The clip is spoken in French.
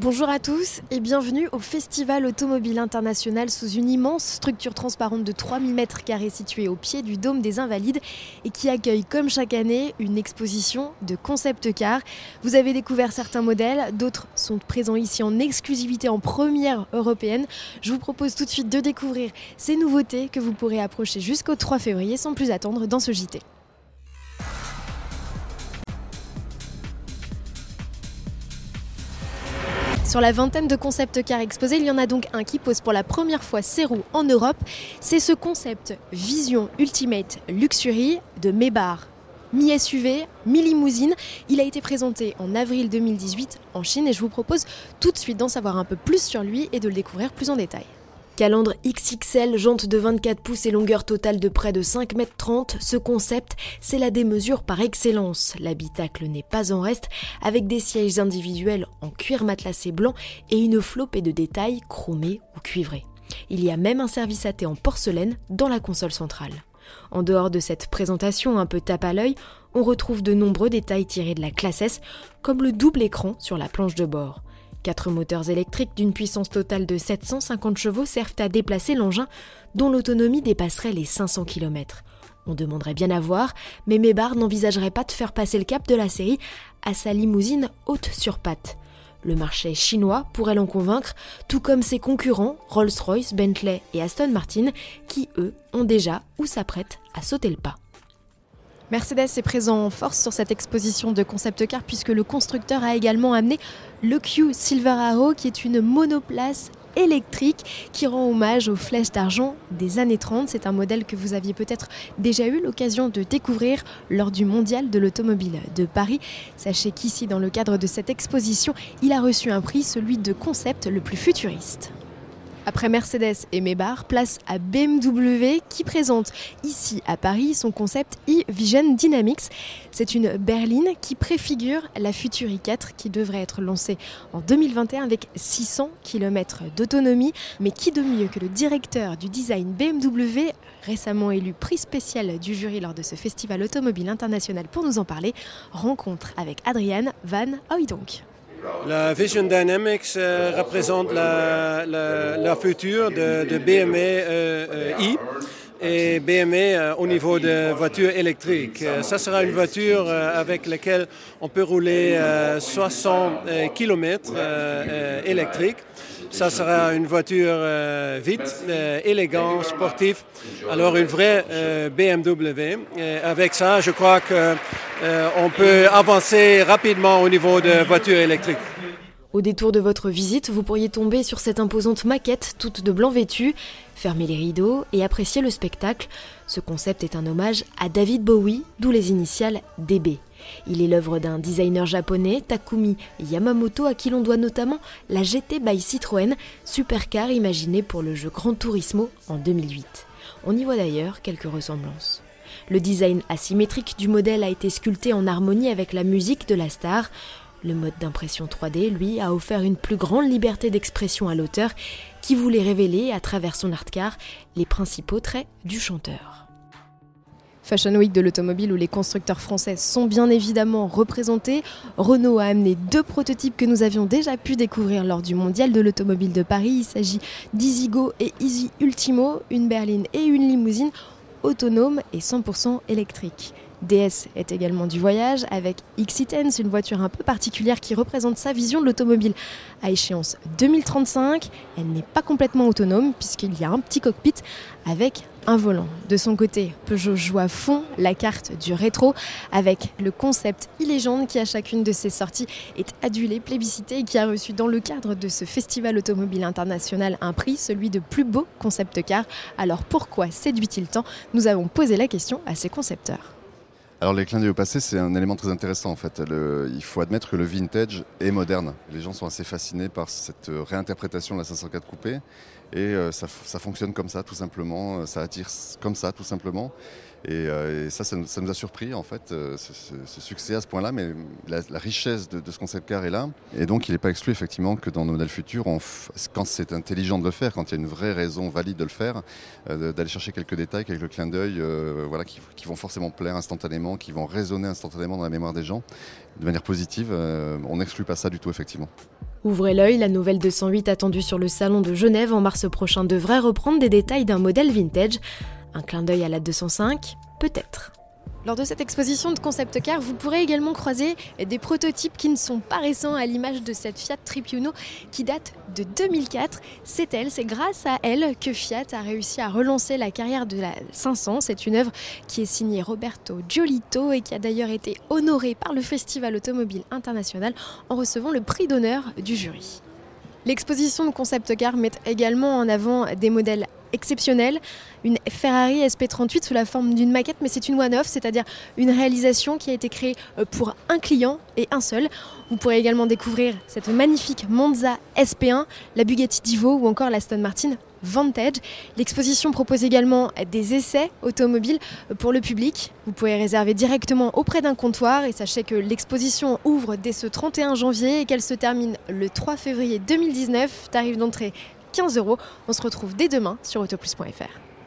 Bonjour à tous et bienvenue au Festival Automobile International sous une immense structure transparente de 3000 m2 située au pied du Dôme des Invalides et qui accueille comme chaque année une exposition de concept car. Vous avez découvert certains modèles, d'autres sont présents ici en exclusivité en première européenne. Je vous propose tout de suite de découvrir ces nouveautés que vous pourrez approcher jusqu'au 3 février sans plus attendre dans ce JT. Sur la vingtaine de concepts cars exposés, il y en a donc un qui pose pour la première fois ses roues en Europe. C'est ce concept Vision Ultimate Luxury de Mebar. Mi-SUV, mi-limousine. Il a été présenté en avril 2018 en Chine et je vous propose tout de suite d'en savoir un peu plus sur lui et de le découvrir plus en détail. Calandre XXL, jante de 24 pouces et longueur totale de près de 5 mètres 30, ce concept, c'est la démesure par excellence. L'habitacle n'est pas en reste, avec des sièges individuels en cuir matelassé blanc et une flopée de détails chromés ou cuivrés. Il y a même un service à thé en porcelaine dans la console centrale. En dehors de cette présentation un peu tape à l'œil, on retrouve de nombreux détails tirés de la classe S, comme le double écran sur la planche de bord. Quatre moteurs électriques d'une puissance totale de 750 chevaux servent à déplacer l'engin dont l'autonomie dépasserait les 500 km. On demanderait bien à voir, mais Mebar n'envisagerait pas de faire passer le cap de la série à sa limousine haute sur pattes. Le marché chinois pourrait l'en convaincre, tout comme ses concurrents Rolls-Royce, Bentley et Aston Martin, qui eux ont déjà ou s'apprêtent à sauter le pas. Mercedes est présent en force sur cette exposition de concept car puisque le constructeur a également amené le Q Silver Arrow qui est une monoplace électrique qui rend hommage aux flèches d'argent des années 30. C'est un modèle que vous aviez peut-être déjà eu l'occasion de découvrir lors du Mondial de l'automobile de Paris. Sachez qu'ici, dans le cadre de cette exposition, il a reçu un prix, celui de concept le plus futuriste. Après Mercedes et Maybach, place à BMW qui présente ici à Paris son concept e-Vision Dynamics. C'est une berline qui préfigure la future i4 qui devrait être lancée en 2021 avec 600 km d'autonomie. Mais qui de mieux que le directeur du design BMW, récemment élu prix spécial du jury lors de ce festival automobile international pour nous en parler, rencontre avec Adrian Van Hooydonk. La Vision Dynamics euh, représente la, la, future de, de BMW euh, euh, i et BMW au niveau de voitures électriques. Ça sera une voiture avec laquelle on peut rouler 60 km électriques. Ça sera une voiture vite, élégante, sportive. Alors une vraie BMW. avec ça, je crois qu'on peut avancer rapidement au niveau de voitures électriques. Au détour de votre visite, vous pourriez tomber sur cette imposante maquette toute de blanc vêtue, fermer les rideaux et apprécier le spectacle. Ce concept est un hommage à David Bowie, d'où les initiales DB. Il est l'œuvre d'un designer japonais, Takumi Yamamoto, à qui l'on doit notamment la GT by Citroën, supercar imaginée pour le jeu Gran Turismo en 2008. On y voit d'ailleurs quelques ressemblances. Le design asymétrique du modèle a été sculpté en harmonie avec la musique de la star. Le mode d'impression 3D, lui, a offert une plus grande liberté d'expression à l'auteur qui voulait révéler, à travers son art car, les principaux traits du chanteur. Fashion Week de l'automobile où les constructeurs français sont bien évidemment représentés. Renault a amené deux prototypes que nous avions déjà pu découvrir lors du Mondial de l'automobile de Paris. Il s'agit d'Easygo et Easy Ultimo, une berline et une limousine autonome et 100% électrique. DS est également du voyage avec X-Tense, une voiture un peu particulière qui représente sa vision de l'automobile à échéance 2035. Elle n'est pas complètement autonome puisqu'il y a un petit cockpit avec un volant. De son côté, Peugeot joue à fond la carte du rétro avec le concept e-légende qui à chacune de ses sorties est adulé, plébiscité et qui a reçu dans le cadre de ce festival automobile international un prix, celui de plus beau concept car. Alors pourquoi séduit-il tant? Nous avons posé la question à ses concepteurs. Alors les clins d'œil au passé, c'est un élément très intéressant en fait. il faut admettre que le vintage est moderne. Les gens sont assez fascinés par cette réinterprétation de la 504 coupée et euh, ça, fonctionne comme ça tout simplement, ça attire comme ça tout simplement. Et, euh, ça, ça nous, a surpris en fait, euh, ce, succès à ce point-là, mais la, richesse de, ce concept car est là. Et donc il n'est pas exclu effectivement que dans nos modèles futurs, quand c'est intelligent de le faire, quand il y a une vraie raison valide de le faire, d'aller chercher quelques détails, quelques clins d'œil voilà, qui, vont forcément plaire instantanément, qui vont résonner instantanément dans la mémoire des gens de manière positive. on n'exclut pas ça du tout effectivement. Ouvrez l'œil, la nouvelle 208 attendue sur le salon de Genève en mars prochain devrait reprendre des détails d'un modèle vintage. Un clin d'œil à la 205 Peut-être. Lors de cette exposition de concept car, vous pourrez également croiser des prototypes qui ne sont pas récents à l'image de cette Fiat Tripuno qui date de 2004. C'est elle, c'est grâce à elle que Fiat a réussi à relancer la carrière de la 500. C'est une œuvre qui est signée Roberto Giolito et qui a d'ailleurs été honorée par le Festival automobile international en recevant le prix d'honneur du jury. L'exposition de concept car met également en avant des modèles exceptionnels. Une Ferrari SP38 sous la forme d'une maquette, mais c'est une one-off, c'est-à-dire une réalisation qui a été créée euh, pour un client et un seul. Vous pourrez également découvrir cette magnifique Monza SP1, la Bugatti Divo ou encore la Stone Martin Vantage. L'exposition propose également des essais automobiles pour le public. Vous pouvez réserver directement auprès d'un comptoir et sachez que l'exposition ouvre dès ce 31 janvier et qu'elle se termine le 3 février 2019. Tarif d'entrée 15 euros. On se retrouve dès demain sur autoplus.fr.